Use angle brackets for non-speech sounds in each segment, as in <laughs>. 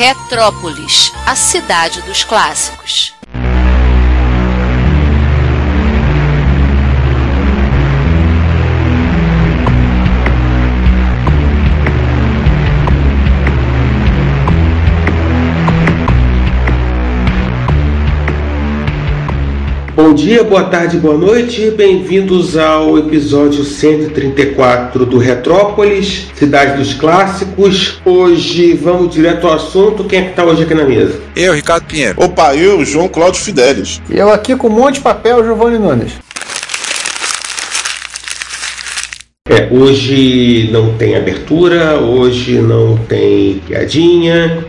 Retrópolis, a cidade dos clássicos. Bom dia, boa tarde, boa noite. Bem-vindos ao episódio 134 do Retrópolis, Cidade dos Clássicos. Hoje vamos direto ao assunto. Quem é que tá hoje aqui na mesa? Eu, Ricardo Pinheiro. Opa, eu, João Cláudio Fidelis. E eu aqui com um monte de papel, Giovanni Nunes. É, hoje não tem abertura, hoje não tem piadinha.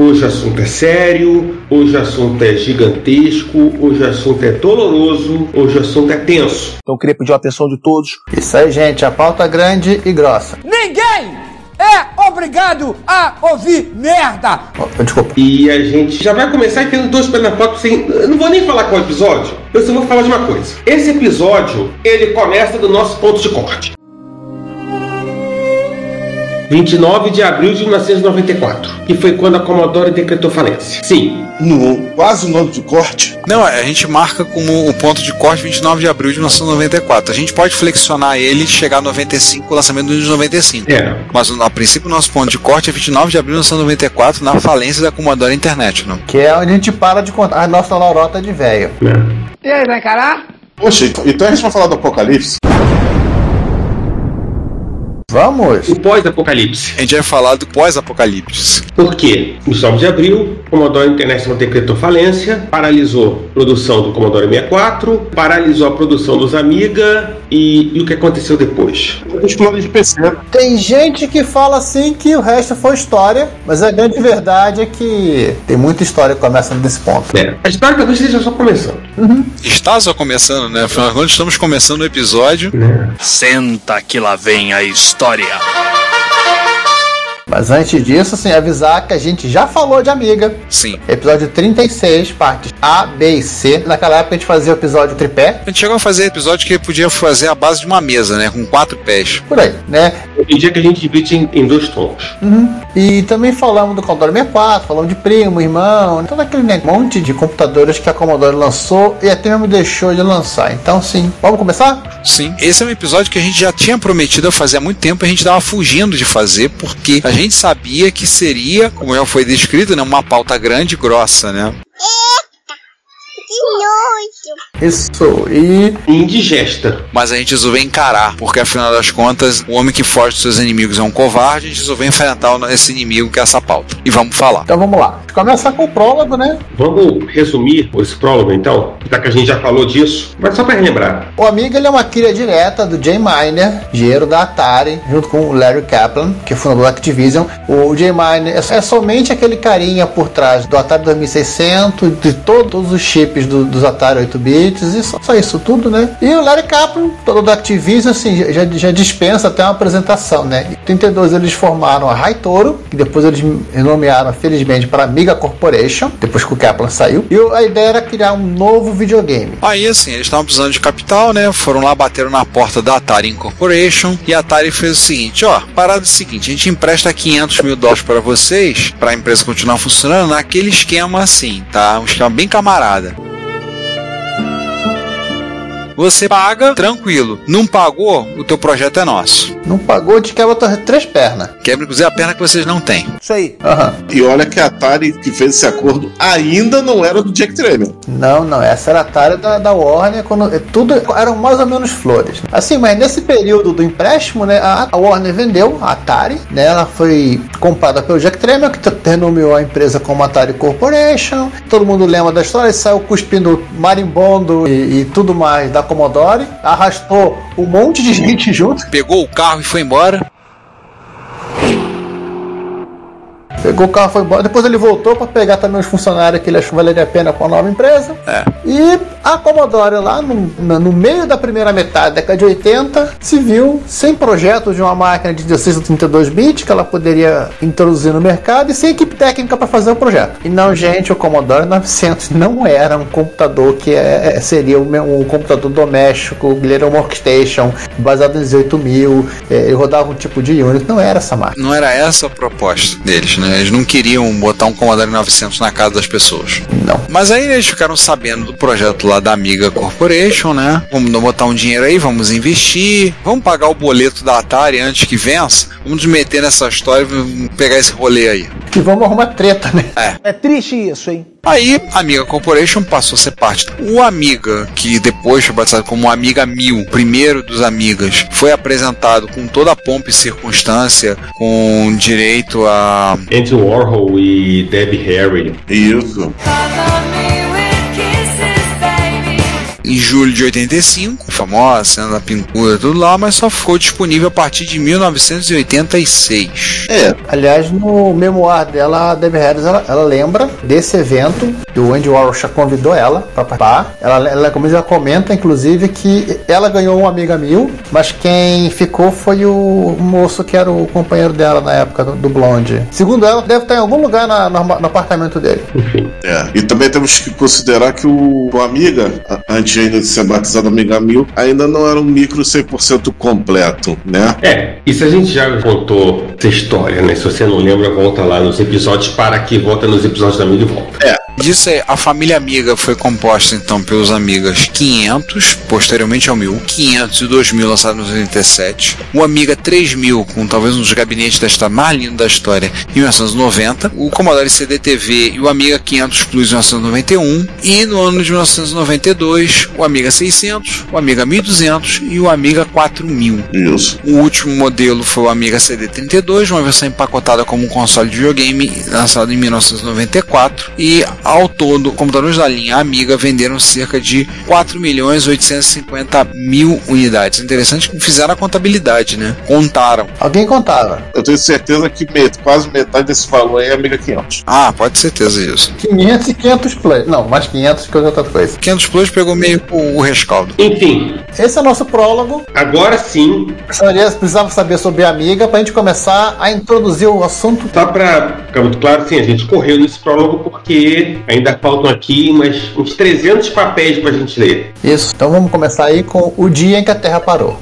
Hoje o assunto é sério, hoje o assunto é gigantesco, hoje o assunto é doloroso, hoje o assunto é tenso. Então eu queria pedir a atenção de todos. Isso aí, gente, a pauta grande e grossa. Ninguém é obrigado a ouvir merda! Oh, desculpa. E a gente já vai começar tendo dois pés na porta sem. Eu não vou nem falar qual episódio, eu só vou falar de uma coisa. Esse episódio, ele começa do nosso ponto de corte. 29 de abril de 1994, que foi quando a Commodore decretou falência. Sim, No quase o nome de corte. Não, a gente marca como o ponto de corte 29 de abril de 1994. A gente pode flexionar ele e chegar a 95, o lançamento do de 95. é. Mas a princípio o nosso ponto de corte é 29 de abril de 1994, na falência da Commodore Internet. Não? Que é onde a gente para de contar a nossa lorota de velho. né? E aí, vai encarar? Poxa, então a gente vai falar do Apocalipse? Vamos! O pós-apocalipse. A gente vai falar do pós-apocalipse. Por quê? No 9 de abril, o Commodore International decretou falência, paralisou a produção do Commodore 64, paralisou a produção dos Amiga e, e o que aconteceu depois? Os planos de PC. Tem gente que fala assim que o resto foi história, mas a grande verdade é que tem muita história começando desse ponto. É, a história talvez esteja só começando. Está só começando, né? Afinal contas, estamos começando o episódio. Né? Senta que lá vem a história. Mas antes disso, assim, avisar que a gente já falou de Amiga. Sim. Episódio 36, partes A, B e C. Naquela época a gente fazia o episódio tripé, A gente chegou a fazer episódio que podia fazer a base de uma mesa, né? Com quatro pés. por aí, né? Tem dia que a gente divide em, em dois tons. E também falamos do Commodore 64, falamos de primo, irmão, todo aquele né, monte de computadores que a Commodore lançou e até mesmo deixou de lançar. Então, sim, vamos começar? Sim. Esse é um episódio que a gente já tinha prometido a fazer há muito tempo, a gente tava fugindo de fazer, porque a gente sabia que seria, como já foi descrito, né? Uma pauta grande e grossa, né? Isso, e Indigesta. Mas a gente resolveu encarar, porque afinal das contas, o homem que foge dos seus inimigos é um covarde, a gente resolveu enfrentar esse inimigo que é essa pauta. E vamos falar. então vamos lá. Começar com o prólogo, né? Vamos resumir esse prólogo então, já que a gente já falou disso, mas só para relembrar. O Amiga ele é uma cria direta do Jay Miner, engenheiro da Atari, junto com o Larry Kaplan, que é fundador da Activision. O Jay Miner é é somente aquele carinha por trás do Atari 2600, de todos os chips do- dos Atari 8 bits, e só, só isso tudo, né? E o Larry Kaplan, todo da Activision, assim, já, já dispensa até uma apresentação, né? Em 32 eles formaram a Raitoro, que depois eles renomearam, felizmente, para Amiga Corporation, depois que o Kaplan saiu. E a ideia era criar um novo videogame. Aí assim, eles estavam precisando de capital, né? Foram lá, bateram na porta da Atari Incorporation e a Atari fez o seguinte: ó, parada é seguinte, a gente empresta 500 mil dólares para vocês, para a empresa continuar funcionando, naquele esquema assim, tá? Um esquema bem camarada. Você paga, tranquilo. Não pagou, o teu projeto é nosso. Não pagou, te quebra outras três pernas. Quebra inclusive a perna que vocês não têm. isso aí. Aham. E olha que a Atari que fez esse acordo ainda não era do Jack Tramiel. Não, não, essa era a Atari da, da Warner, quando é, tudo eram mais ou menos flores. Assim, mas nesse período do empréstimo, né, a, a Warner vendeu a Atari, né, ela foi comprada pelo Jack Tramiel, que renomeou a empresa como Atari Corporation. Todo mundo lembra da história, ele saiu cuspindo marimbondo e, e tudo mais da Commodore, arrastou um monte de gente junto, Pegou o carro e foi embora. Pegou o carro foi embora. Depois ele voltou para pegar também os funcionários que ele achou que valeria a pena com a nova empresa. É. E a Commodore lá no, no- meio da primeira metade da década de 80 se viu sem projeto de uma máquina de 16 ou 32 bits que ela poderia introduzir no mercado e sem equipe técnica para fazer o projeto. E não, gente, o Commodore 900 não era um computador que é- é- seria um, um computador doméstico, ele era um workstation baseado em 18000, é, ele rodava um tipo de Unix, não era essa máquina. Não era essa a proposta deles, né? Eles não queriam botar um Commodore 900 na casa das pessoas. Não. Mas aí eles ficaram sabendo do projeto lá da Amiga Corporation, né? Vamos botar um dinheiro aí, vamos investir, vamos pagar o boleto da Atari antes que vença, vamos nos meter nessa história e vamos pegar esse rolê aí. E vamos arrumar treta, né? É triste isso, hein? Aí, a Amiga Corporation passou a ser parte. O Amiga, que depois foi batizado como Amiga 1000, primeiro dos Amigas, foi apresentado com toda a pompa e circunstância, com direito a Andy Warhol e Debbie Harry. Isso. Em julho de 85, famosa cena da pintura, tudo lá, mas só ficou disponível a partir de 1986. É, Aliás, no memoir dela, a Debbie Harris, ela, ela lembra desse evento que o Andy Warhol já convidou ela para participar. Ela, ela, como já comenta, inclusive, que ela ganhou um amiga mil, mas quem ficou foi o moço que era o companheiro dela na época do, do Blonde. Segundo ela, deve estar em algum lugar na- no, no apartamento dele. é. E também temos que considerar que o, o Amiga, a- antes ainda de ser batizado Amiga 1000, ainda não era um micro 100% completo, né? É, isso a gente já contou essa história, né? Se você não lembra, volta lá nos episódios, para aqui, volta nos episódios da Amiga e volta. Disso aí, a família Amiga foi composta então pelos Amigas 500, posteriormente ao 1000, 500 e 2000 lançados em 87, o Amiga 3000, com talvez um dos gabinetes da história mais lindo da história, em 1990, o Commodore CD-TV e o Amiga 500 Plus em 1991, e no ano de 1992, o Amiga 600, o Amiga 1200 e o Amiga 4000. Isso. O último modelo foi o Amiga CD32, uma versão empacotada como um console de videogame, lançado em 1994. E ao todo, computadores da linha Amiga venderam cerca de 4 milhões 850 mil unidades. Interessante que fizeram a contabilidade, né? Contaram. Alguém contava. Eu tenho certeza que met- quase metade desse valor aí é Amiga 500. Ah, pode ter certeza disso. 500 e 500 play. Não, mais 500 que outra coisa. 500 Plus pegou meio o, o rescaldo. Enfim, Esse é o nosso prólogo. agora sim, Precisaria- Precisava saber sobre a amiga para a gente começar a introduzir o assunto. Só para ficar muito claro, sim, a gente correu nesse prólogo porque ainda faltam aqui umas, uns 300 papéis para a gente ler. Isso. Então vamos começar aí com o dia em que a Terra parou.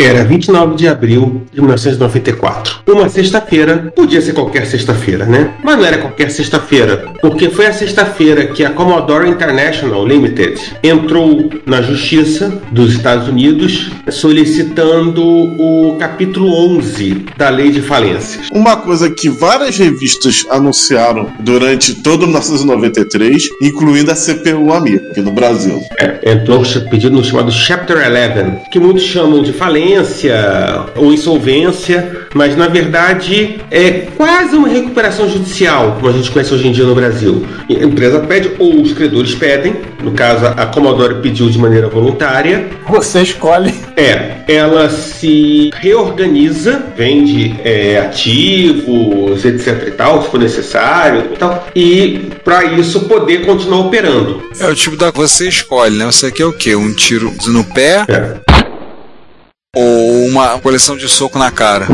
Era 29 de abril de 1994. Uma sexta-feira, podia ser qualquer sexta-feira, né? Mas não era qualquer sexta-feira, porque foi a sexta-feira que a Commodore International Limited entrou na Justiça dos Estados Unidos solicitando o capítulo 11 da Lei de Falências. Uma coisa que várias revistas anunciaram durante todo 1993, incluindo a CPU Amiga, aqui no Brasil. É, entrou pedido no chamado Chapter 11, que muitos chamam de falência ou insolvência, mas na verdade é quase uma recuperação judicial, como a gente conhece hoje em dia no Brasil. A empresa pede, ou os credores pedem, no caso a Commodore pediu de maneira voluntária, Você escolhe. é, ela se reorganiza, vende é, ativos, etc e tal, se for necessário e tal, e para isso poder continuar operando. É o tipo da você escolhe, né? Você quer o quê? Um tiro no pé É. ou uma coleção de soco na cara?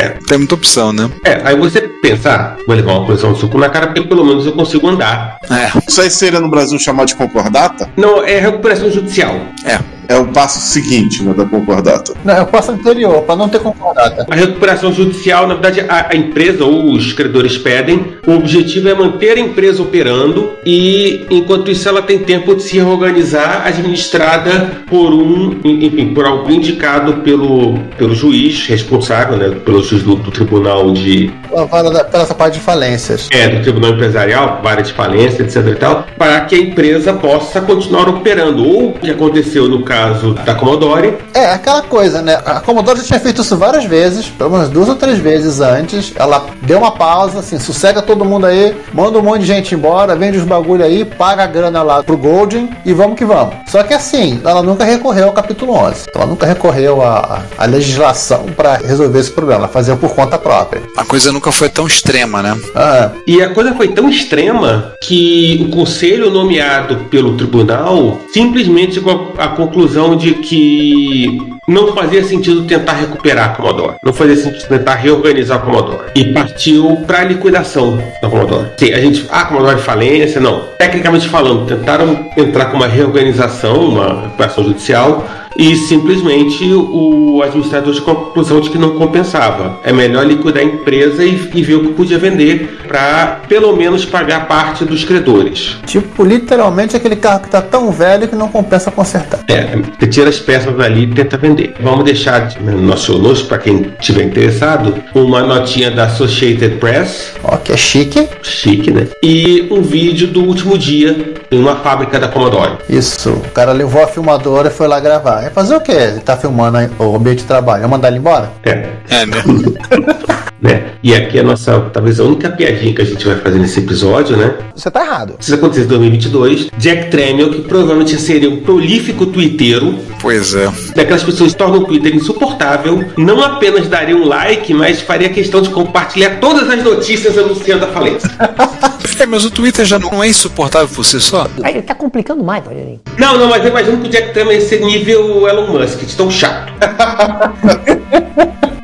É. Tem muita opção, né? É, aí você pensa, ah, vou levar uma posição de suco na cara porque pelo menos eu consigo andar. É, Isso aí seria no Brasil chamado de concordata? Não, é recuperação judicial. é. É o passo seguinte né, da concordata. Não, é o passo anterior, para não ter concordata. A recuperação judicial, na verdade, a, a empresa ou os credores pedem, o objetivo é manter a empresa operando e, enquanto isso, ela tem tempo de se reorganizar, administrada por um, enfim, por algum indicado pelo, pelo juiz responsável, né, pelo juiz do, do tribunal de. A vara da- Pela essa parte de falências. É, do tribunal empresarial, vara de falência, etc e tal, para que a empresa possa continuar operando. Ou o que aconteceu no caso da Commodore, É, aquela coisa, né? A Commodore já tinha feito isso várias vezes, pelo menos duas ou três vezes antes. Ela deu uma pausa, assim, sossega todo mundo aí, manda um monte de gente embora, vende os bagulho aí, paga a grana lá pro Golden e vamos que vamos. Só que assim, ela nunca recorreu ao capítulo 11. Ela nunca recorreu à, à legislação para resolver esse problema. Ela fazia por conta própria. A coisa nunca foi tão extrema, né? Ah, E a coisa foi tão extrema que o conselho nomeado pelo tribunal simplesmente chegou à conclusão de que não fazia sentido tentar recuperar a Commodore. Não fazia sentido tentar reorganizar a Commodore. E partiu para a liquidação da Commodore. Sim, a gente. Ah, Commodore falência, não. Tecnicamente falando, tentaram entrar com uma reorganização, uma recuperação judicial. E simplesmente o administrador chegou à conclusão de que não compensava. É melhor liquidar a empresa e, e ver o que podia vender para pelo menos pagar parte dos credores. tipo, literalmente aquele carro que tá tão velho que não compensa consertar. É, você tira as peças dali e tenta vender. Vamos deixar né, no nosso notes, para quem tiver interessado, uma notinha da Associated Press, Ó, que é chique. chique, né? E um vídeo do último dia em uma fábrica da Commodore. Isso, o cara levou a filmadora e foi lá gravar. Vai fazer o quê? Ele tá filmando aí o ambiente de trabalho. Vai mandar ele embora? É, É, né? <laughs> né? E aqui é a nossa, talvez a única piadinha que a gente vai fazer nesse episódio, né? Você tá errado. Se isso acontecesse em 2022, Jack Tramiel, que provavelmente seria um prolífico twitteiro, Pois é. daquelas pessoas que tornam o Twitter insuportável, não apenas daria um like, mas faria questão de compartilhar todas as notícias anunciando a falência. <laughs> É, mas o Twitter já não é insuportável por si só? Aí ele tá complicando mais, Rogerinho. Não, não, mas eu imagino que o Jack Tramiel ia ser nível Elon Musk, de tão chato. <laughs>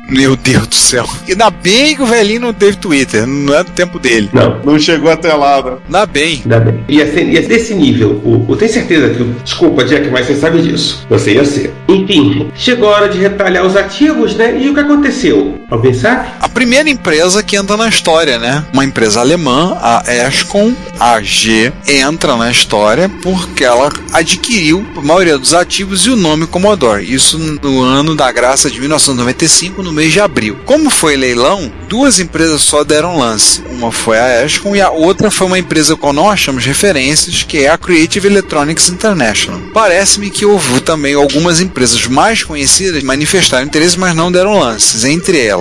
Meu Deus do céu. Ainda bem que o velhinho não teve Twitter, não é do tempo dele. Não. Não chegou até lá, né? Ainda bem. Ainda bem. Ia ser, ia ser desse nível. O, eu tenho certeza que. o- Desculpa, Jack, mas você sabe disso. Você ia ser. Enfim, chegou a hora de retalhar os ativos, né? E o que aconteceu? Alguém sabe? A primeira empresa que entra na história, né? Uma empresa alemã, a Escom AG, entra na história porque ela adquiriu a maioria dos ativos e o nome Commodore. Isso no ano da graça de 1995, no mês de abril. Como foi leilão, duas empresas só deram lance. Uma foi a Escom e a outra foi uma empresa qual não achamos referências, que é a Creative Electronics International. Parece-me que houve também algumas empresas mais conhecidas que manifestaram interesse, mas não deram lances. Entre elas,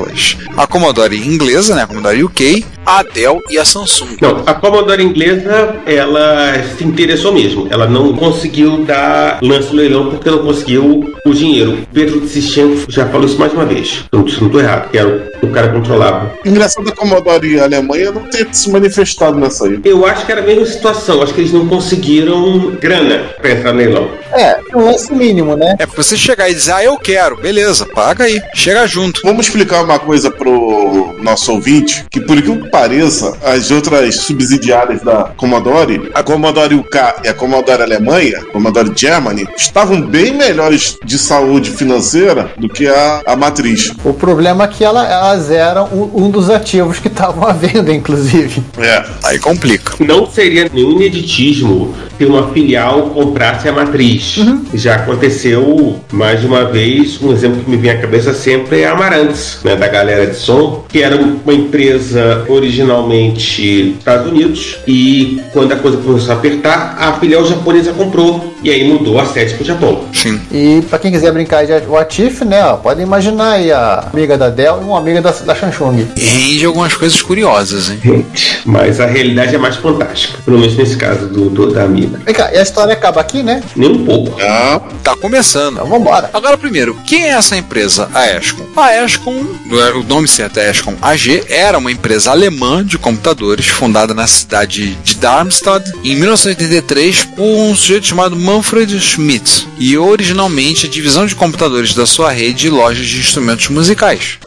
a Commodore inglesa, né, a Commodore UK, a Dell e a Samsung. Não, a Commodore inglesa, ela se interessou mesmo. Ela não conseguiu dar lance no leilão porque não conseguiu o dinheiro. Pedro de Sistema já falou isso mais uma vez. Eu não estou errado, que era o, o cara controlava. Engraçado a Commodore Alemanha não ter se manifestado nessa aí. Eu acho que era a mesma situação. Acho que eles não conseguiram grana para entrar no leilão. É, um lance mínimo, né? É, pra você chegar e dizer, ah, eu quero, beleza, paga aí, chega junto. Vamos explicar uma coisa pro nosso ouvinte, que por que pareça, as outras subsidiárias da Commodore, a Commodore UK e a Commodore Alemanha, Commodore Germany, estavam bem melhores de saúde financeira do que a, a matriz. O problema é que ela, elas eram um, um dos ativos que estavam à venda, inclusive. É. Aí complica. Não seria nenhum ineditismo se uma filial comprasse a matriz. Já aconteceu mais de uma vez. Um exemplo que me vem à cabeça sempre é a Amarantes, né, da galera de som, que era uma empresa originalmente dos Estados Unidos e quando a coisa começou a apertar, a filial japonesa comprou e aí mudou a sede para o Japão. Sim. E pra quem quiser brincar de Watif, né, ó, pode imaginar aí a amiga da Dell e uma amiga da, da Samsung. E rende algumas coisas curiosas, hein? Gente, mas a realidade é mais fantástica, pelo menos nesse caso do, do- da amiga. Vem cá, e a história acaba aqui, né? Nem um pouco. Ah, Tá começando. Então vambora. Agora, primeiro, quem é essa empresa? A Escom. A Escom, o nome certo é Escom AG, era uma empresa alemã de computadores fundada na cidade de Darmstadt em 1983 por um sujeito chamado Manfred Schmidt e originalmente a divisão de computadores da sua rede de lojas de instrumentos musicais.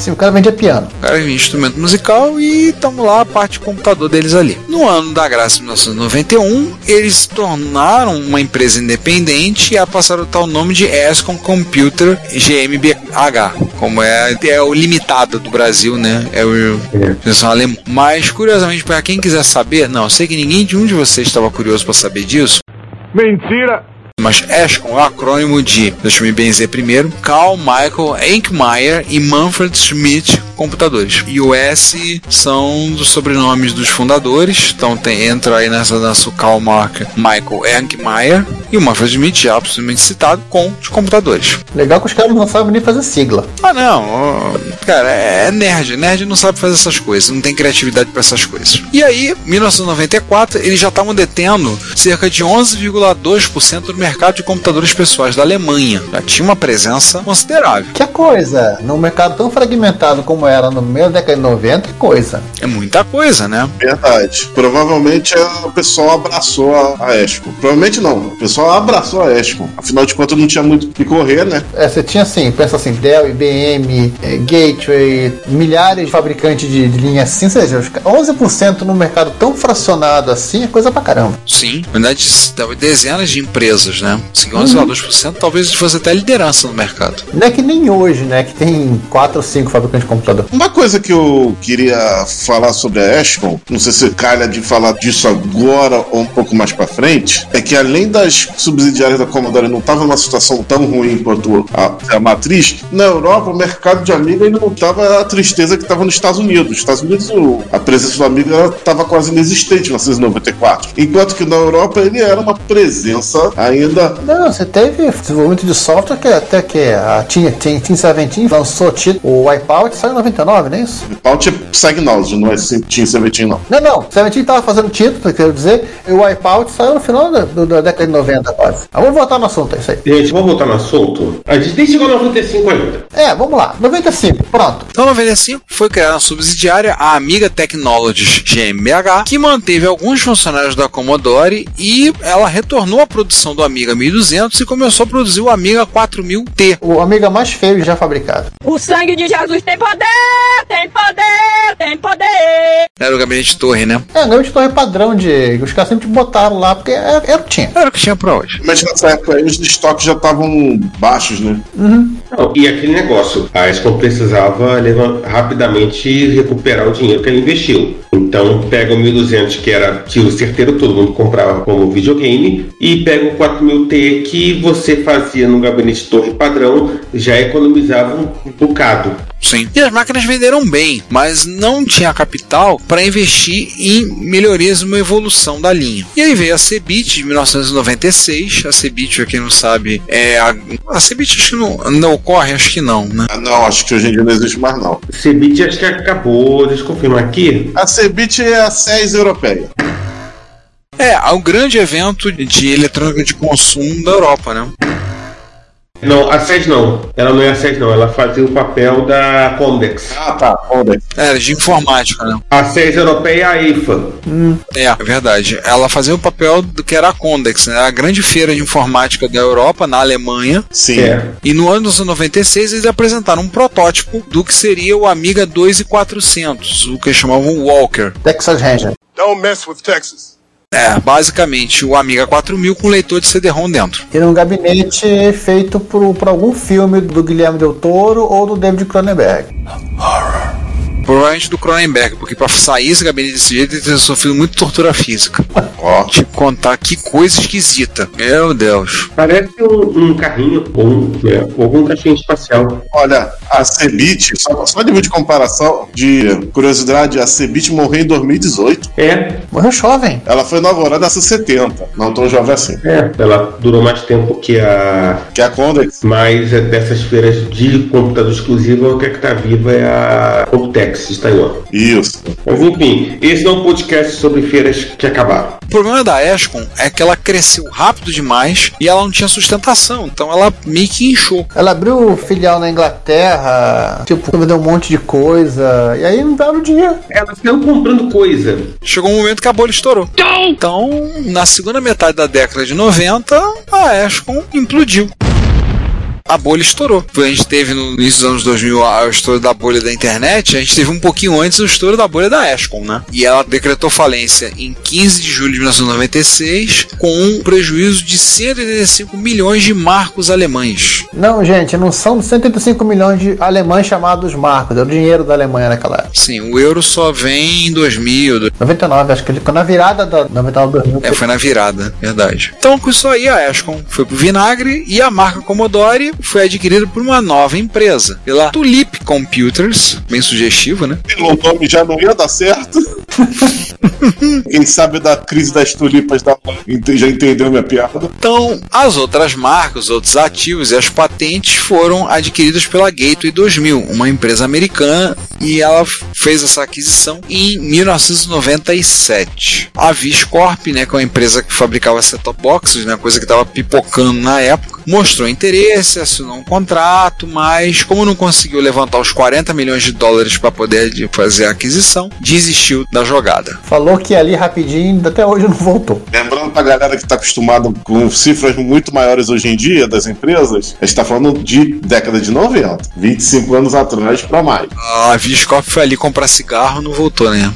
Sim, o cara vendia piano. O cara vende instrumento musical e estamos lá a parte de computador deles ali. No ano da graça de 1991, eles se tornaram uma empresa independente e passaram a tal nome de Escom Computer GmbH, como é, é o limitado do Brasil, né? É o é. alemão. Mas curiosamente, para quem quiser saber, não, eu sei que ninguém de um de vocês estava curioso para saber disso. Mentira! Mas Escom é o acrônimo de, deixa eu me benzer primeiro, Carl Michael Enkmeyer e Manfred Schmidt computadores. E o S são dos sobrenomes dos fundadores, então tem, entra aí nessa Karl Mark Michael Enkmeyer e o Manfred Schmidt, já absolutamente citado, com os computadores. Legal que os caras não sabem nem fazer sigla. Ah, não. Cara, é nerd. Nerd não sabe fazer essas coisas, não tem criatividade para essas coisas. E aí, 1994, eles já estavam detendo cerca de 11,2% do mercado de computadores pessoais da Alemanha. Já tinha uma presença considerável. Que coisa, num mercado tão fragmentado como era no meio da década de 90, que coisa. É muita coisa, né? Verdade. Provavelmente o pessoal abraçou a, a Esco. Provavelmente não. O pessoal abraçou a Esco. Afinal de contas, não tinha muito o que correr, né? É, você tinha assim, pensa assim, Dell, IBM, é, Gateway, milhares de fabricantes de, de linha assim, ou seja, 11% no mercado tão fracionado assim é coisa pra caramba. Sim, na verdade, dezenas de empresas, né? 11,2% uhum. talvez fosse até liderança no mercado. Não é que nem hoje, né? Que tem 4 ou 5 fabricantes de computador uma coisa que eu queria falar sobre a Ashcom, não sei se calha de falar disso agora ou um pouco mais para frente, é que além das subsidiárias da Commodore não estavam numa situação tão ruim quanto a, a, matriz, na Europa o mercado de Amiga ainda não estava a tristeza que estava nos Estados Unidos. Nos Estados Unidos a presença do Amiga estava quase inexistente em 1994, enquanto que na Europa ele era uma presença ainda. Não, você teve desenvolvimento de software que até que a Team, Team, Team 17 lançou o Wipeout saiu em 99, não é isso? Wipeout é Psygnosis, não é Team 17 não. Não, não. 17 tava fazendo título, quero dizer, e o Wipeout saiu no final da, da década de 90 quase. Ah, vamos voltar no assunto, é isso aí. Gente, vamos voltar no assunto? A gente nem chegou a 95 ainda. É, vamos lá. 95, pronto. Então, 95 foi criada uma subsidiária, a Amiga Technologies GmbH, que manteve alguns funcionários da Commodore e ela retornou à produção do Amiga 1200 e começou a produzir o Amiga 4000T. O Amiga mais feio já fabricado. O sangue de Jesus tem poder, tem poder, tem poder. Era o gabinete de torre, né? É, o gabinete de torre padrão de. Os caras sempre botaram lá, porque era, era o que tinha. Era o que tinha pra hoje. Mas nessa época aí os estoques já estavam baixos, né? Uhum. Não, e aquele negócio, a Escom precisava levar, rapidamente recuperar o dinheiro que ele investiu. Então pega o 1200, que era tiro certeiro, todo mundo comprava como videogame, e pega o 4000T que você fazia no gabinete de torre padrão, já economizava um bocado. Sim. E as máquinas venderam bem, mas não tinha capital para investir em melhorias e uma evolução da linha. E aí veio a Cebit de 1996. A Cebit, pra quem não sabe, é a, a Cebit acho que não, não ocorre, acho que não, né? Ah, não, acho que hoje em dia não existe mais não. Cebit acho que acabou, deixa eu confirmar aqui. A Cebit é a SES europeia. É, é um grande evento de eletrônica de consumo da Europa, né? Não, a SED não. Ela não é a SED não. Ela fazia o papel da Condex. Ah, tá. Condex. Era de informática, né? A SED europeia é a IFA. Hum. É, é verdade. Ela fazia o papel do que era a Condex, né? A grande feira de informática da Europa, na Alemanha. Sim. É. E no ano de 96 eles apresentaram um protótipo do que seria o Amiga 2400, o que chamavam Walker. Texas Ranger. Don't mess with Texas. É, basicamente o Amiga 4000 com leitor de CD-ROM dentro. Era um gabinete feito por, por algum filme do Guilherme Del Toro ou do David Cronenberg. Horror. Provavelmente do Cronenberg, porque para sair esse gabinete desse jeito ele tem sofrido muito tortura física. Ó, te contar que coisa esquisita. Meu Deus. Parece um, um carrinho ou, né, ou algum cachorro espacial. Olha, a Cebit, só, só nível de comparação, de curiosidade, a Cebit morreu em 2018. É. Morreu jovem. Ela foi inaugurada em 70, não tão jovem assim. É, ela durou mais tempo que a. Que a Condex. Mas é dessas feiras de computador exclusivo, o que é que tá viva é a Computex de Taiwan. Isso. Mas enfim, esse não é um podcast sobre feiras que acabaram. O problema da Escom é que ela cresceu rápido demais e ela não tinha sustentação, então ela meio que inchou. Ela abriu filial na Inglaterra, tipo, vendeu um monte de coisa, e aí não dava o dinheiro. Elas estão comprando coisa. Chegou um momento que a bolha estourou. Então, na segunda metade da década de 90, a Escom implodiu. A bolha estourou. A gente teve no início dos anos 2000 a- o estouro da bolha da internet, a gente teve um pouquinho antes o estouro da bolha da Ascom, né? E ela decretou falência em 15 de julho de 1996 com um prejuízo de 185 milhões de marcos alemães. Não, gente, não são 185 milhões de alemães chamados marcos. É o dinheiro da Alemanha naquela época. Sim, o euro só vem em 2000, 99, acho que ele ficou na virada da 99 2000. É, foi na virada, verdade. Então, com isso aí, a Ascom foi pro vinagre e a marca Commodore foi adquirida por uma nova empresa, pela Tulip Computers, bem sugestivo, né? Pelo nome já não ia dar certo. <laughs> Quem sabe da crise das tulipas da... já entendeu minha piada. Então, as outras marcas, os outros ativos e as patentes foram adquiridas pela Gateway 2000, uma empresa americana, e ela fez essa aquisição em 1997. A Viscorp, né, que é uma empresa que fabricava set-top boxes, né, coisa que estava pipocando na época, mostrou interesse, assinou um contrato, mas como não conseguiu levantar os 40 milhões de dólares para poder de- fazer a aquisição, desistiu da jogada. Falou que ali rapidinho, até hoje não voltou. Lembrando pra galera que tá acostumada com cifras muito maiores hoje em dia das empresas, a gente tá falando de década de 90, 25 anos atrás pra mais. A Viscorp foi ali comprar cigarro, não voltou, né?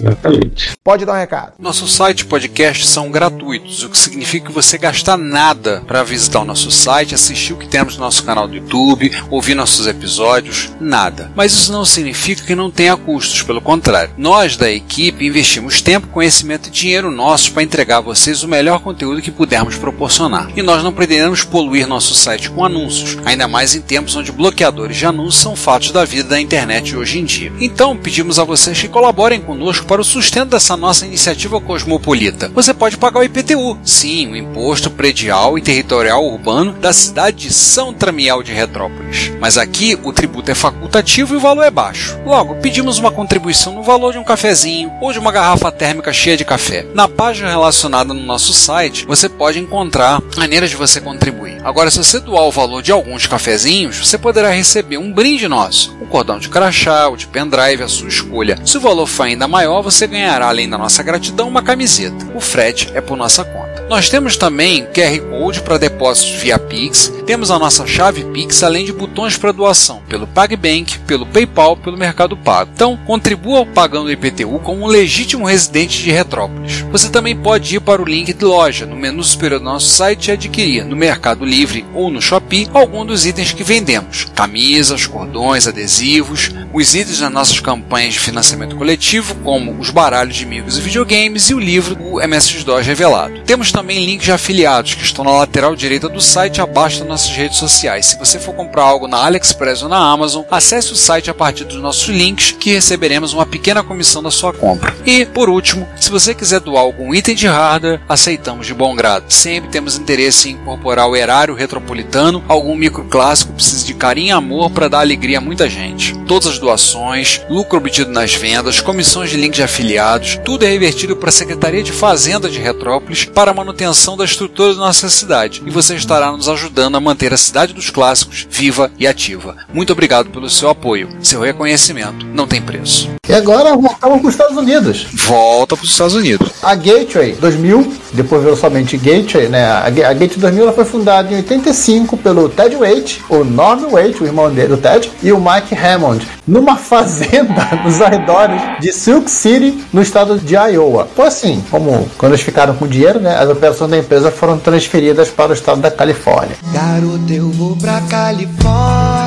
Exatamente. Pode dar um recado. Nosso site e podcast são gratuitos, o que significa que você gasta nada para visitar o nosso site, assistir o que temos no nosso canal do YouTube, ouvir nossos episódios, nada. Mas isso não significa que não tenha custos, pelo contrário. Nós da equipe investimos tempo, conhecimento e dinheiro nossos para entregar a vocês o melhor conteúdo que pudermos proporcionar. E nós não pretendemos poluir nosso site com anúncios, ainda mais em tempos onde bloqueadores de anúncios são fatos da vida da internet hoje em dia. Então, pedimos a vocês que colaborem conosco para o sustento dessa nossa iniciativa cosmopolita. Você pode pagar o IPTU, sim, o Imposto Predial e Territorial Urbano da cidade de São Tramiel de Retrópolis. Mas aqui o tributo é facultativo e o valor é baixo. Logo, pedimos uma contribuição no valor de um cafezinho ou de uma garrafa térmica cheia de café. Na página relacionada no nosso site, você pode encontrar maneiras de você contribuir. Agora, se você doar o valor de alguns cafezinhos, você poderá receber um brinde nosso, um cordão de crachá ou de pendrive, a sua escolha. Se o valor for ainda maior, você ganhará, além da nossa gratidão, uma camiseta. O frete é por nossa conta. Nós temos também QR Code para depósitos via Pix, temos a nossa chave Pix, além de botões para doação pelo PagBank, pelo PayPal, pelo Mercado Pago. Então, contribua pagando IPTU como um legítimo residente de Retrópolis. Você também pode ir para o link de loja no menu superior do nosso site e adquirir no Mercado Livre ou no Shopee algum dos itens que vendemos: camisas, cordões, adesivos, os itens das nossas campanhas de financiamento coletivo, como os baralhos de amigos e videogames e o livro o MS-DOS revelado. Temos também links de afiliados que estão na lateral direita do site abaixo das nossas redes sociais. Se você for comprar algo na AliExpress ou na Amazon, acesse o site a partir dos nossos links que receberemos uma pequena comissão da sua compra. E, por último, se você quiser doar algum item de hardware, aceitamos de bom grado. Sempre temos interesse em incorporar o erário retropolitano, algum microclássico precisa de carinho e amor para dar alegria a muita gente. Todas as doações, lucro obtido nas vendas, comissões de links de afiliados, tudo é revertido para a Secretaria de Fazenda de Retrópolis para a manutenção da estrutura da nossa cidade. E você estará nos ajudando a manter a cidade dos clássicos viva e ativa. Muito obrigado pelo seu apoio. Seu reconhecimento não tem preço. E agora voltamos para os Estados Unidos. Volta para os Estados Unidos. A Gateway 2000, depois virou somente Gateway, né? A Ga- a Gateway 2000 ela foi fundada em 85 pelo Ted Waite, o Norm Waite, o irmão dele, o Ted, e o Mike Hammond, numa <laughs> fazenda nos arredores de Silk City, no estado de Iowa. Foi assim, como quando eles ficaram com dinheiro, né? As operações da empresa foram transferidas para o estado da Califórnia. Garoto, eu vou pra Califórnia.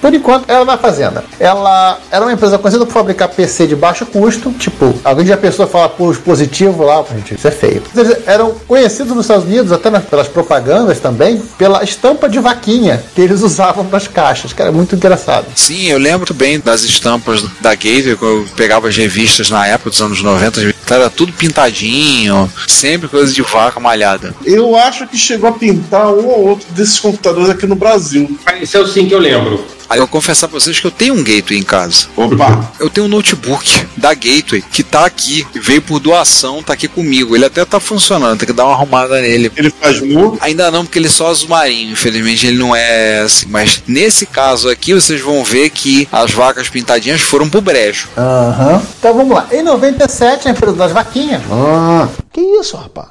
Por enquanto, ela na fazenda. Ela era uma empresa conhecida por fabricar PC de baixo custo. Tipo, alguém já pensou falar por positivo lá, gente, isso é feio. Eles eram conhecidos nos Estados Unidos, até nas- pelas propagandas também, pela estampa de vaquinha que eles usavam nas caixas, que era muito engraçado. Sim, eu lembro bem das estampas da Gateway, quando eu pegava as revistas na época dos anos 90, era tudo pintadinho, sempre coisa de vaca malhada. Eu acho que chegou a pintar um ou outro desses computadores aqui no Brasil. Apareceu sim que eu lembro. Aí eu vou confessar pra vocês que eu tenho um Gateway em casa. Opa! Eu tenho um notebook da Gateway que tá aqui, veio por doação, tá aqui comigo. Ele até tá funcionando, tem que dar uma arrumada nele. Ele faz mu? Ainda não, porque ele é só azul marinho, infelizmente ele não é assim. Mas nesse caso aqui, vocês vão ver que as vacas pintadinhas foram pro brejo. Aham. Então vamos lá. Em 97, a empresa das vaquinhas. Ah, Que isso, rapaz?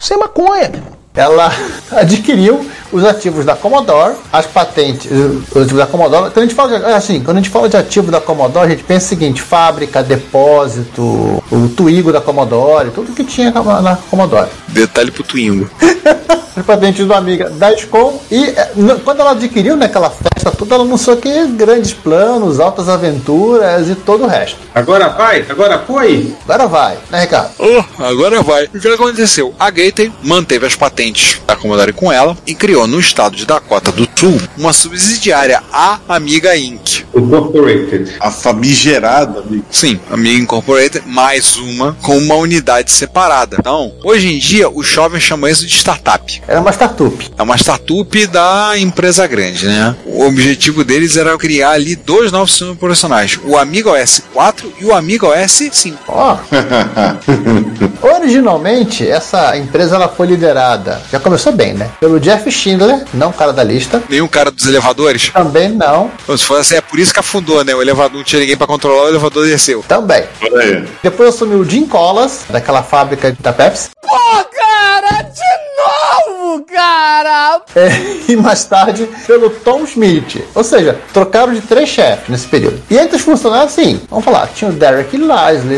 Isso é maconha, meu irmão. Ela <laughs> adquiriu os ativos da Commodore, as patentes, os ativos da Commodore. Quando a gente fala de, assim, quando a gente fala de ativo da Commodore, a gente pensa o seguinte: fábrica, depósito, o Twigo da Commodore, tudo que tinha na Commodore. Detalhe pro Twingo. <laughs> As patentes do Amiga da Scom e eh, quando ela adquiriu naquela festa toda, ela anunciou que grandes planos, altas aventuras e todo o resto. Agora vai? Agora foi? Agora vai, né, Ricardo? Oh, agora vai. O que aconteceu? A Gateway manteve as patentes da Commodore com ela e criou no estado de Dakota do Sul uma subsidiária, a Amiga Inc. Incorporated. A famigerada, amigo. Sim, Amiga Incorporated, mais uma com uma unidade separada. Então, hoje em dia, os jovens chamam isso de startup. Era uma startup. É uma startup da empresa grande, né? O objetivo deles era criar ali dois novos sistemas operacionais, o Amiga OS 4 e o Amiga OS 5. Ó, <laughs> originalmente essa empresa ela foi liderada, já começou bem, né? Pelo Jeff Schindler, não o cara da lista. Nenhum cara dos elevadores? Também não, Então, se for assim, é por isso que afundou, né? O elevador não tinha ninguém pra controlar, o elevador desceu. também. Olha aí. Depois assumiu o Jim Collas, daquela fábrica da Pepsi. Cara, de cara! É, e mais tarde pelo Tom Schmidt. Ou seja, trocaram de três chefes nesse período. E entre os funcionários, sim, vamos falar, tinha o Derek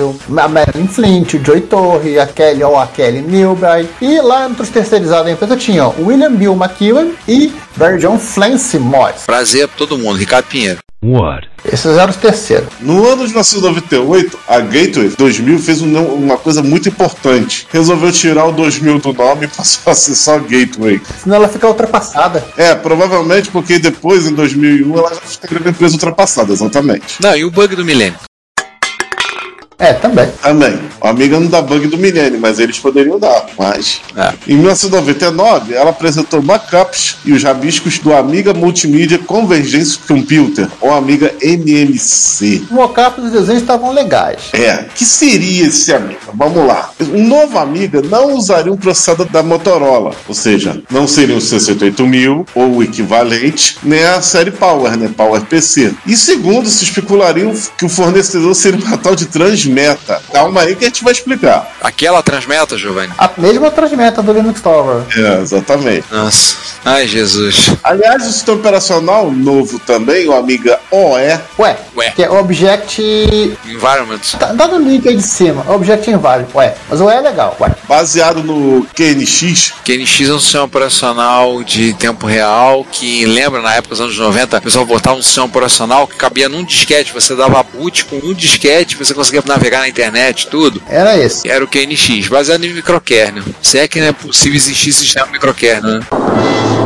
o- a Marilyn Flint, o Joey Torre, a Kelly ou a Kelly Newby. E lá entre os terceirizados da empresa tinha o William Bill McEwen e John Flancy Morris. Prazer pra todo mundo, Ricardo Pinheiro. Esses eram os terceiros. No ano de 1998, a Gateway 2000 fez um- uma coisa muito importante. Resolveu tirar o 2000 do nome e <laughs> passou a ser só Gateway. Senão ela fica ultrapassada. É, provavelmente porque depois, em 2001, ela já estaria uma empresa ultrapassada, exatamente. Não, e o bug do milênio? É, também. Também. O Amiga não dá bug do milênio, mas eles poderiam dar. Mas. É. Em 1999, ela apresentou backups e os rabiscos do Amiga Multimedia Convergence Computer, ou Amiga MMC. Os mockups dos desenhos estavam legais. É, que seria esse Amiga? Vamos lá. Um novo Amiga não usaria um processador da Motorola, ou seja, não seria o 68000 ou o equivalente, nem a série Power, né? Power PC. E segundo, se especulariam que o fornecedor seria <laughs> uma tal de Transmeta. Calma aí que a gente vai explicar. Aquela transmeta, Giovanni? A mesma transmeta do Linux Tower. É, exatamente. Nossa. Ai, Jesus. Aliás, o sistema operacional novo também, o Amiga OE, Ué, Ué. que é Object. Environment. Tá, tá no link aí de cima, Object Environment. Ué, mas o E é legal, ué. baseado no QNX, QNX é um sistema operacional de tempo real que lembra na época dos anos 90, o pessoal botava um sistema operacional que cabia num disquete, você dava boot com um disquete, você conseguia navegar na internet, tudo. Era esse. Era o QNX, baseado em microkernel. Se é que não é possível existir sistema microkernel, né?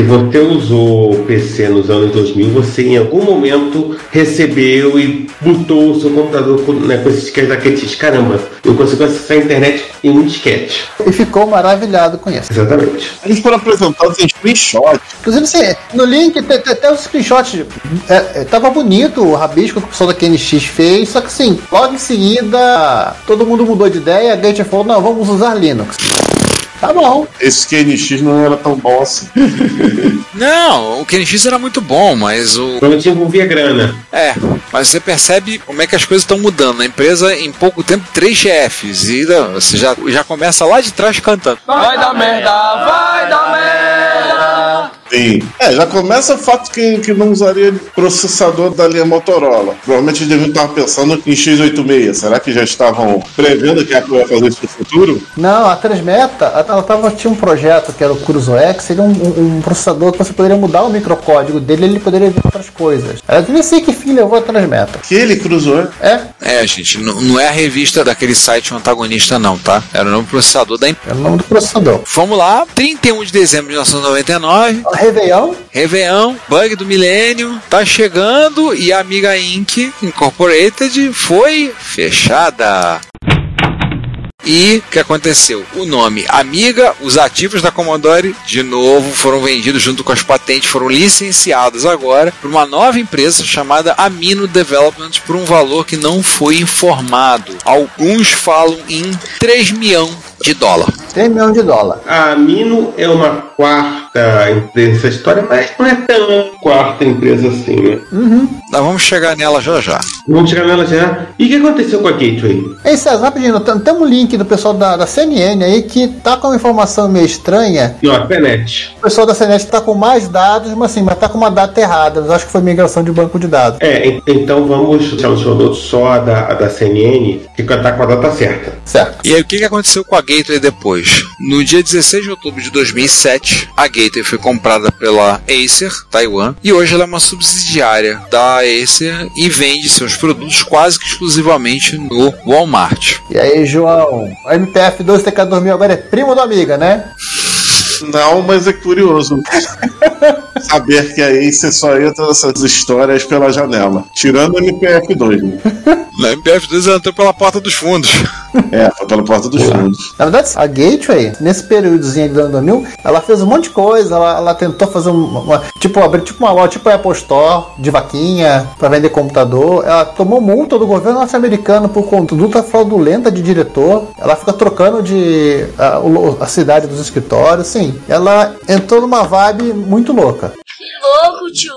Se você usou o PC nos anos 2000, você em algum momento recebeu e botou o seu computador com, né, com esse disquete daquele diz, caramba, eu consigo acessar a internet em um disquete. E ficou maravilhado com isso. Exatamente. eles foram apresentados em screenshot. Inclusive, assim, no link tem, até os screenshots. É, é, tava bonito o rabisco que o pessoal da QNX fez, só que assim, logo em seguida, todo mundo mudou de ideia, a Gate falou, não, vamos usar Linux. Tá bom. Esse QNX não era tão bom assim. <laughs> Não, o QNX era muito bom, mas o. Quando te envolvia grana. É, mas você percebe como é que as coisas estão mudando. Na empresa, em pouco tempo, três chefes. E não, você já, já começa lá de trás cantando. Vai dar merda, vai dar merda! Sim. É, já começa o fato que, que não usaria processador da linha Motorola. Provavelmente eles deviam estar pensando em X86. Será que já estavam prevendo que a Apple ia fazer isso no futuro? Não, a Transmeta, ela tava, tinha um projeto que era o Cruzoe, que seria um, um- um processador que você poderia mudar o microcódigo dele e ele poderia ver outras coisas. Ela nem sei que fim levou a Transmeta. Que ele cruzou. É, É, gente, não, não é a revista daquele site antagonista, não, tá? Era o nome do processador da empresa. é o nome do processador. Vamos lá, 31 de dezembro de 1999, Réveillon, Réveillon, bug do milênio, tá chegando e a Amiga Inc. Incorporated foi fechada. E o que aconteceu? O nome Amiga, os ativos da Commodore, de novo, foram vendidos junto com as patentes, foram licenciados agora para uma nova empresa chamada Amino Development por um valor que não foi informado. Alguns falam em 3 milhões de dólar. 3 milhões de dólar. A Mino é uma quarta empresa nessa história, mas não é tão quarta empresa assim, né? Nós vamos chegar nela já já. Vamos chegar nela já. E o que aconteceu com a Gateway? Ei, César, rapidinho, tem tem um link do pessoal da, da CNN aí que tá com uma informação meio estranha. E ó, Penet. O pessoal da CNN tá com mais dados, mas assim, mas tá com uma data errada. Eu acho que foi migração de banco de dados. É, en- então vamos deixar no show notes só a da, a da CNN, que tá com a data certa. Certo. E aí, o que que aconteceu com a Gateway depois? No dia 16 de outubro de 2007, a Gateway foi comprada pela Acer, Taiwan, e hoje ela é uma subsidiária da Acer e vende seus produtos quase que exclusivamente no Walmart. E aí, João, o MPF 2 TK2000 agora é primo da amiga, né? Não, mas é curioso <laughs> saber que a Ace só entra nessas histórias pela janela. Tirando o MPF2. Né? Na MPF2 ela entrou pela porta dos fundos. É, foi pela porta dos fundos. Na verdade, a Gateway, nesse períodozinho de ano 2000, ela fez um monte de coisa. Ela, ela tentou fazer uma, uma- tipo, abrir tipo uma loja, tipo a Apple Store, de vaquinha, pra vender computador. Ela tomou multa do governo norte-americano por conduta fraudulenta de diretor. Ela fica trocando de a, a cidade dos escritórios, sim. Ela entrou numa vibe muito louca. Louco, tio.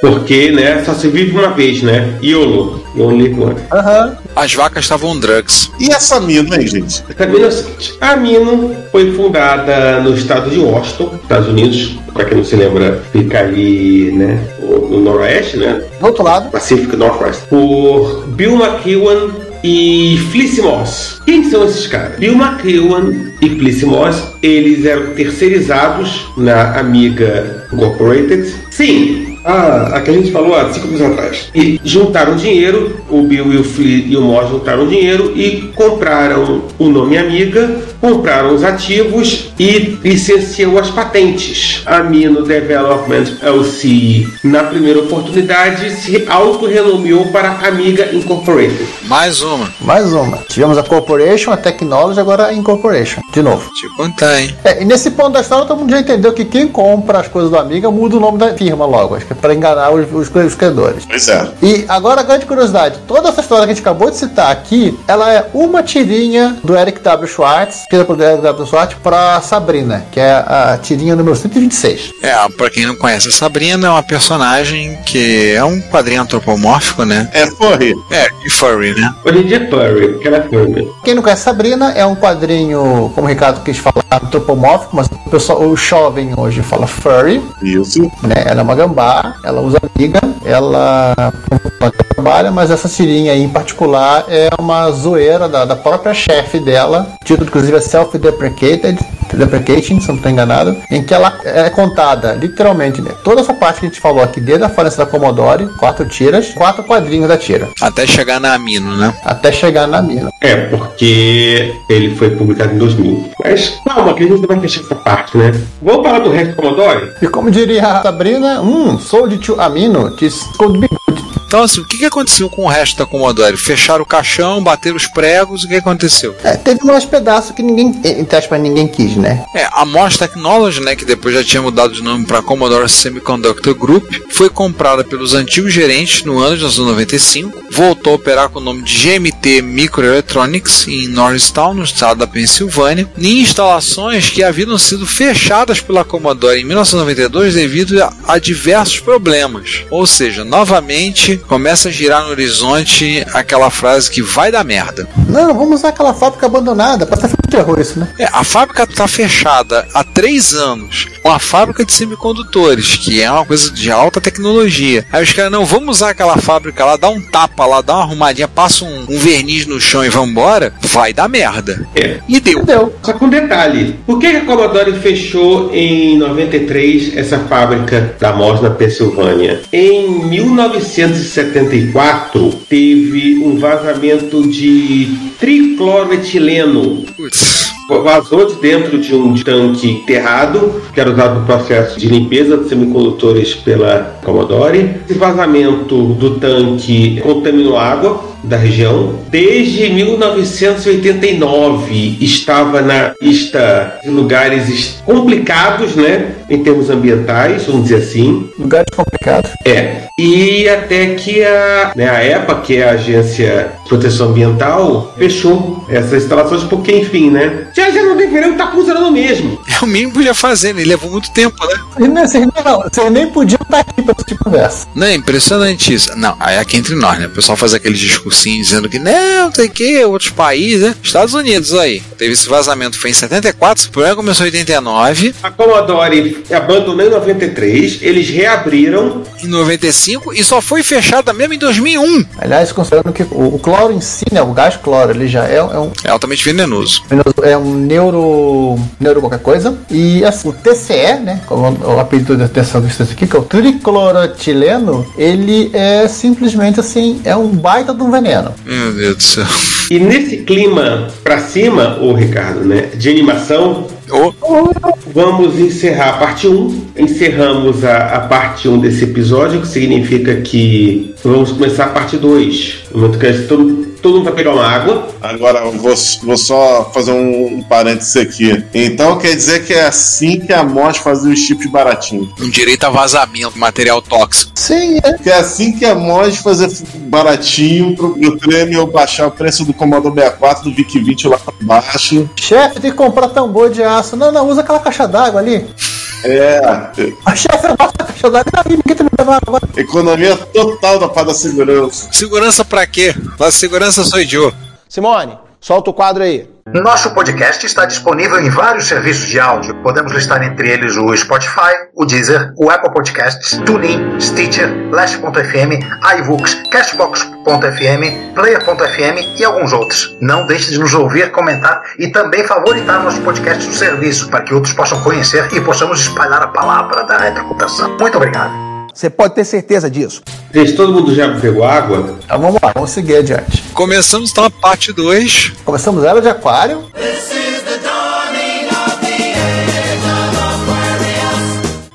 Porque, né, só se vive uma vez, né? YOLO. Only once. Aham. As vacas estavam drugs. E essa mina, hein, gente? A Mino é o seguinte, a Mino foi fundada no estado de Washington, Estados Unidos. Pra quem não se lembra, fica ali, né, no no noroeste, né? Do outro lado, Pacific Northwest. Por Bill McEwan e Felice Moss. Quem são esses caras? Bill McEwan e Felice Moss, eles eram terceirizados na Amiga Incorporated. Sim, a, a que a gente falou há cinco anos atrás. E juntaram dinheiro, o Bill e o, Flea e o Moss juntaram dinheiro e compraram o nome Amiga, compraram os ativos e licenciou as patentes. A Mino Development LC, na primeira oportunidade, se auto-renomeou para Amiga Incorporated. Mais uma. mais uma. Tivemos a Corporation, a Technology, agora a Incorporation. De novo. Te contar, hein? É, e nesse ponto da história, todo mundo já entendeu que quem compra as coisas do Amiga muda o nome da firma logo. Acho que é pra enganar os, os, os credores. Pois é. E agora, a grande curiosidade: toda essa história que a gente acabou de citar aqui, ela é uma tirinha do Eric W. Schwartz, escrita por W. Schwartz, pra Sabrina, que é a tirinha número 126. É, pra quem não conhece, a Sabrina é uma personagem que é um quadrinho antropomórfico, né? É furry. É, e furry, né? Hoje em dia é Furry, porque ela é Furry. Quem não conhece Sabrina, é um quadrinho, como o Ricardo quis falar, antropomórfico, mas o pessoal, o jovem hoje fala furry, Isso. né? Ela é uma gambá, ela usa amiga, ela ela trabalha, mas essa tirinha aí em particular é uma zoeira da, da própria chefe dela. Título, inclusive, é Self-Deprecated. Deprecating, se eu não estou enganado, em que ela é contada, literalmente, né? toda essa parte que a gente falou aqui, desde a falência da Commodore, quatro tiras, quatro quadrinhos da tira, Até chegar na Amino, né? até chegar na mina. É, porque ele foi publicado em 2000. Mas calma, que a gente vai fechar essa parte, né? Vamos falar do resto do Commodore? E como diria a Sabrina, hum, sold to Amino, tis could be good. Então, assim, o que que aconteceu com o resto da Commodore? Fecharam o caixão, bateram os pregos, o que aconteceu? É, teve mais pedaço que ninguém, entre aspas, ninguém quis, né? É, a Moss Technology, né, que depois já tinha mudado de nome para Commodore Semiconductor Group, foi comprada pelos antigos gerentes no ano de 1995, voltou a operar com o nome de GMT Microelectronics em Norristown, no estado da Pensilvânia, em instalações que haviam sido fechadas pela Commodore em 1992 devido a, a diversos problemas. Ou seja, novamente começa a girar no horizonte aquela frase que vai dar merda. Não, vamos usar aquela fábrica abandonada. Parece filme de terror isso, né? É, a fábrica está fechada há três anos. Uma fábrica de semicondutores, que é uma coisa de alta tecnologia. Aí os caras, não, vamos usar aquela fábrica lá, dá um tapa lá, dá uma arrumadinha, passa um, um verniz no chão e vambora. Vai dar merda. É. E deu. Deu. Só com um detalhe: por que a Commodore fechou em 93 essa fábrica da Moss na Pensilvânia? Em 1974 teve um vazamento de tricloroetileno Putz. vazou de dentro de um tanque enterrado, que era usado no processo de limpeza de semicondutores pela Commodore. Esse vazamento do tanque contaminou água da região. Desde 1989 estava na lista de lugares es- complicados, né? Em termos ambientais, vamos dizer assim. Lugares complicados. É. E até que a, né, a EPA, que é a Agência de Proteção Ambiental, fechou essas instalações porque, enfim, né? Já, já não deveria estar funcionando mesmo. É o mínimo que podia fazer, né? Ele levou muito tempo, né? E não, vocês, nem, não, vocês nem podiam estar aqui pra esse tipo de conversa. Não, é impressionante isso. Não, aí aqui entre nós, né? O pessoal faz aquele discursinho dizendo que não, tem que, outros países, né? Estados Unidos aí. Teve esse vazamento, foi em 74, o problema começou em 89, A Commodore abandonou em 93, eles reabriram. em 95 e só foi fechada mesmo em 2001. Aliás, considerando que o, o cloro em si, né, o gás cloro, ele já é, é um É altamente venenoso. é um neuro neuro qualquer coisa e assim, o TCE, né, como o apelido dessa substância aqui, que é o tricloroetileno, ele é simplesmente assim, é um baita de um veneno. Meu Deus do céu. E nesse clima pra cima, ô Ricardo, né? De animação, Ô, vamos encerrar a parte 1. Encerramos a, a parte 1 desse episódio, que significa que vamos começar a parte 2. No momento que todo, todo mundo vai pegar uma água. Agora, eu vou, vou só fazer um, um parênteses aqui. Então quer dizer que é assim que a MOS fazia os chips baratinhos. um direito a vazamento, material tóxico. Sim, é. Que é assim que a MOS fazia baratinho pro, pro prêmio baixar o preço do Commodore 64 do VIC 20 lá pra baixo. Chefe, tem que comprar tambor de aço. Não, não, usa aquela caixa d'água ali. É, A chefe, gosto da caixa d'água. Aí, ninguém tá me levando agora. economia total da parte da segurança. Segurança pra quê? A segurança sou eu. Simone, solta o quadro aí. Nosso podcast está disponível em vários serviços de áudio. Podemos listar entre eles o Spotify, o Deezer, o Apple Podcasts, TuneIn, Stitcher, Last.fm, iVoox, Castbox.fm, Player.fm e alguns outros. Não deixe de nos ouvir, comentar e também favoritar nosso podcast no serviço para que outros possam conhecer e possamos espalhar a palavra da retrocomputação. Muito obrigado. Você pode ter certeza disso. Gente, todo mundo já pegou água? Então vamos lá, vamos seguir adiante. Começamos então a parte 2. Começamos ela de aquário.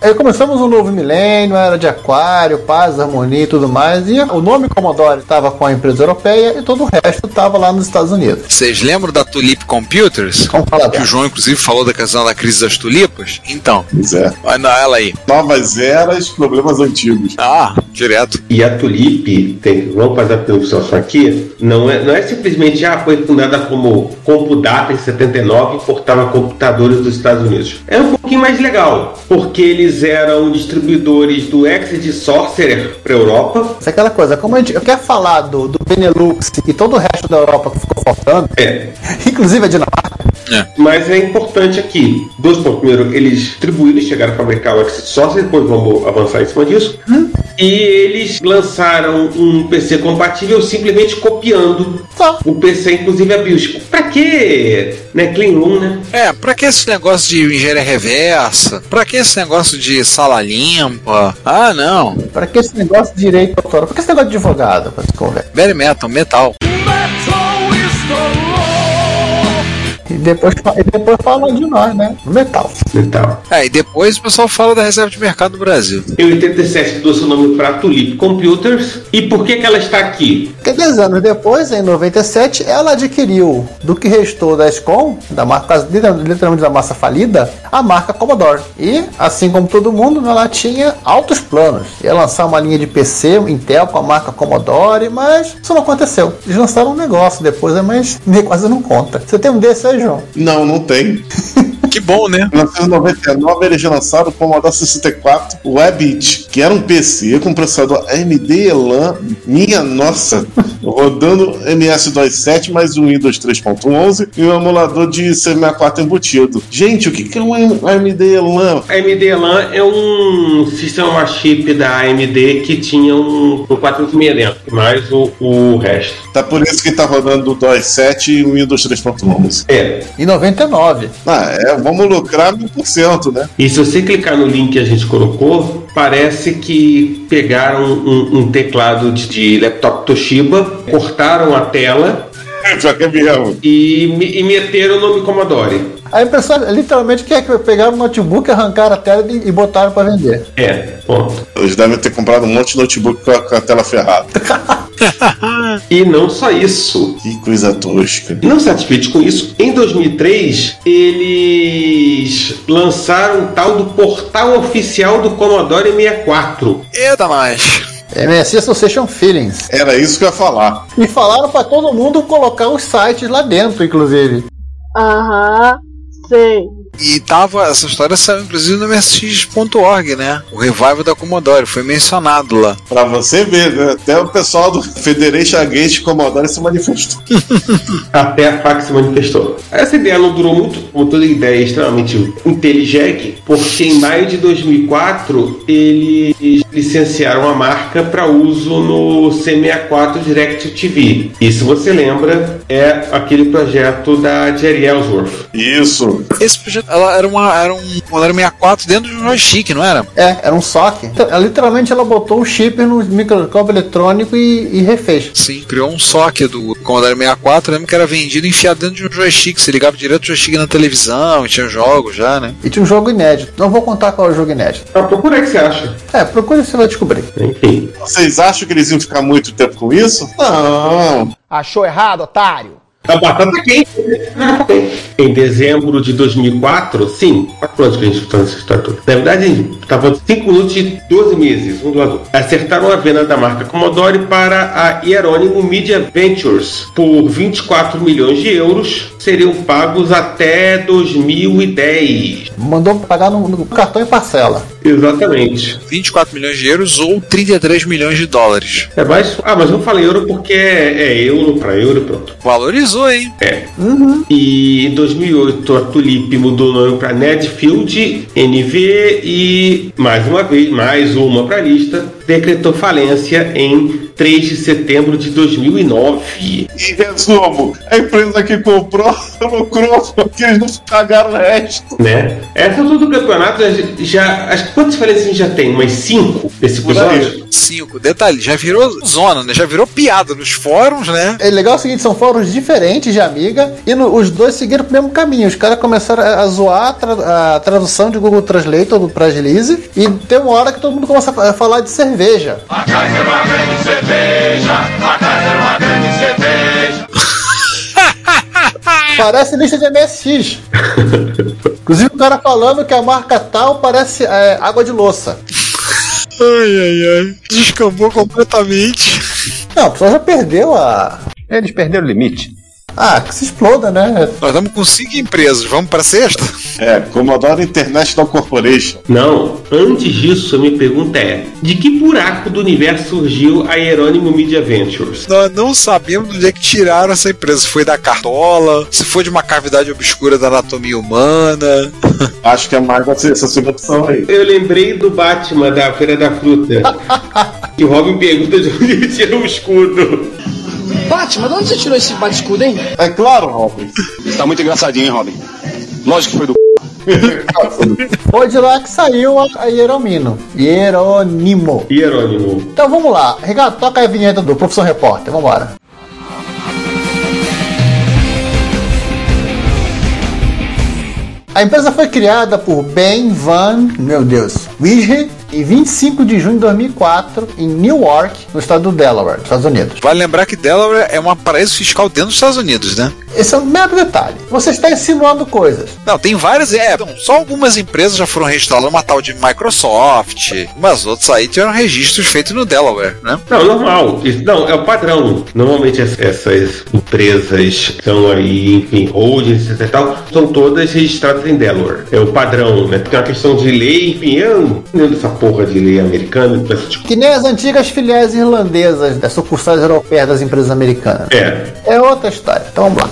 Aí começamos um novo milênio, era de aquário, paz, harmonia e tudo mais. E o nome Commodore estava com a empresa europeia e todo o resto estava lá nos Estados Unidos. Vocês lembram da Tulip Computers? Vamos falar Que o. João, inclusive, falou da questão da crise das tulipas? Então, Pois é. vai na ela aí. Novas eras, problemas antigos. Ah, direto. E a Tulip, tem, vamos fazer a observação aqui, não é, não é simplesmente, ah, foi fundada como Compudata em 79 e importava computadores dos Estados Unidos. É um pouquinho mais legal, porque eles eram distribuidores do Exit Sorcerer para Europa. Isso é aquela coisa, como a gente quer falar do, do Benelux e todo o resto da Europa que ficou faltando, É, <laughs> inclusive a Dinamarca, Mas é importante aqui, dois pontos. Primeiro, eles distribuíram, eles chegaram a fabricar o Exit Source, depois vamos avançar em cima disso. E eles lançaram um PC compatível simplesmente copiando Só. o PC, inclusive a BIOS. Pra quê? Né? Clean Room, né? É, pra que esse negócio de engenharia reversa? Pra que esse negócio de sala limpa? Ah, não. Pra que esse negócio de direito autoral? Pra que esse negócio de advogado? Pra se conversa? Very metal, metal. E depois, e depois fala de nós, né? Metal. Metal. É, e depois o pessoal fala da reserva de mercado do Brasil. Em 87 deu seu nome para Tulip Computers. E por que, que ela está aqui? Porque 10 anos depois, em 97, ela adquiriu do que restou da SCOM, da marca, literalmente da massa falida, a marca Commodore. E, assim como todo mundo, ela tinha altos planos. Ia lançar uma linha de PC Intel com a marca Commodore, mas isso não aconteceu. Eles lançaram um negócio depois, mas <laughs> quase não conta. Você tem um desse aí, João? Não, não tem. <laughs> Que bom, né? Em 1999 eles lançaram o Commodore 64 Webit, que era um PC com processador AMD Elan, minha nossa, rodando MS-27 mais um Windows 3.11 e um emulador de C64 embutido. Gente, o que que é um AMD Elan? A AMD Elan é um sistema chip da AMD que tinha um, um 456 dentro, mais o, o resto. Tá por isso que tá rodando o DOS 7 e o Windows 3.11. É. Em 99. Ah, é, vamos lucrar 1000%, né? E se você clicar no link que a gente colocou, parece que pegaram um, um teclado de, de laptop Toshiba, cortaram a tela Já que é mesmo. E, me- e meteram o nome Commodore. A impressão literalmente que é que pegaram o notebook, arrancaram a tela e, botaram pra vender. É, ponto. Eles devem ter comprado um monte de notebook com a, com a tela ferrada. <laughs> E não só isso. Que coisa tosca. Não satisfeitos com isso, em 2003 eles lançaram o tal do portal oficial do Commodore 64. Eita, mais. MSI Association Feelings. Era isso que eu ia falar. E falaram pra todo mundo colocar os sites lá dentro, inclusive. Aham, sei. E tava, essa história saiu inclusive no MSX.org, né? O revival da Commodore, foi mencionado lá. Pra você ver, né? até o pessoal do Federation Against Commodore se manifestou. <laughs> Até a FAC se manifestou. Essa ideia não durou muito, como toda ideia é extremamente inteligente, porque em maio de 2004 eles licenciaram a marca para uso no C64 Direct TV. E se você lembra, é aquele projeto da Jerry Ellsworth. Isso. Esse projeto ela era, uma, era um Commodore 64 dentro de um joystick, não era? É, era um SOC. Então, ela, literalmente ela botou o chip no microscópio eletrônico e, e refez. Sim, criou um socket do Commodore 64, lembro que era vendido e enfiado dentro de um joystick. Você ligava direto o joystick na televisão e tinha jogos já, né? E tinha um jogo inédito. Não vou contar qual é o jogo inédito. Ah, procura aí que você acha. É, procura e você vai descobrir. Enfim. Vocês acham que eles iam ficar muito tempo com isso? Não. Achou errado, otário? A batata quente. Em dezembro de 2004, sim, quatro anos que a gente está nessa. Na verdade, estava 5 minutos de 12 meses, um do lado. Acertaram a venda da marca Commodore para a Hieronymo Media Ventures por 24 milhões de euros. Seriam pagos até 2010. Mandou pagar no, no cartão e parcela. Exatamente. 24 milhões de euros ou 33 milhões de dólares. É mais. Ah, mas eu falei euro porque é, é euro para euro, pronto. Valorizou, hein? É. E em 2008 a Tulip mudou o nome para Netfield NV e mais uma vez, mais uma para a lista, decretou falência em 3 de setembro de 2009. Em resumo, a empresa que comprou lucrou porque eles não cagaram o resto. Né? Essa altura do campeonato já, já acho que quantas falências a gente já tem? Umas 5 nesse episódio? 5. Detalhe, já virou zona, né? Já virou piada nos fórums, né? É legal o seguinte, são fóruns diferentes de amiga e no- os dois seguiram o mesmo caminho. Os caras começaram a, a zoar a, tra- a tradução de Google Translator para Agilize e tem uma hora que todo mundo começa a fa- a falar de cerveja. <laughs> Parece lista de MSX. Inclusive o cara falando que a marca tal parece é, água de louça. Ai, ai, ai. Descambou completamente. Não, o pessoal já perdeu a. Eles perderam o limite. Ah, que se exploda, né? Nós estamos com 5 empresas. Vamos pra sexta? É, Commodore International Corporation. Não, antes disso, a minha pergunta é: de que buraco do universo surgiu a Hieronymo Media Ventures? Nós não sabemos de onde é que tiraram essa empresa. Se foi da cartola, se foi de uma cavidade obscura da anatomia humana. <laughs> Acho que é mais essa, essa segunda opção aí. Eu lembrei do Batman da Feira da Fruta. que <laughs> o Robin pergunta de onde ele tirou o escudo. Batman, de onde você tirou esse bate-escudo, hein? É claro, Robin. Tá muito engraçadinho, hein, Robin? Lógico que foi do <laughs> Foi de lá que saiu a, a Hieromino. Hieronymo. Hieronymo. Então vamos lá. Regato, toca a vinheta do Professor Repórter. Vambora. A empresa foi criada por Ben Van, meu Deus, Wishe em 25 de junho de 2004 em Newark, no estado do Delaware, Estados Unidos. Vale lembrar que Delaware é um paraíso fiscal dentro dos Estados Unidos, né? Esse é um mero detalhe. Você está insinuando coisas. Não, tem várias. É, então, só algumas empresas já foram registradas, uma tal de Microsoft, mas outras aí tiveram registros feitos no Delaware, né? Não, normal. Isso, não, é o padrão. Normalmente es- essas empresas que são aí, enfim, holdings etc e tal, são todas registradas em Delaware. É o padrão, né? Tem uma questão de lei, enfim, eu não entendo essa porra de lei americana, essa tipo. Que nem as antigas filiais irlandesas das sucursais europeias das empresas americanas. É. É outra história. Então vamos lá.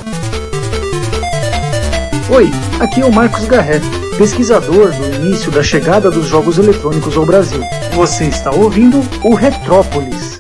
Oi, aqui é o Marcos Garret, pesquisador do início da chegada dos jogos eletrônicos ao Brasil. Você está ouvindo o Retrópolis.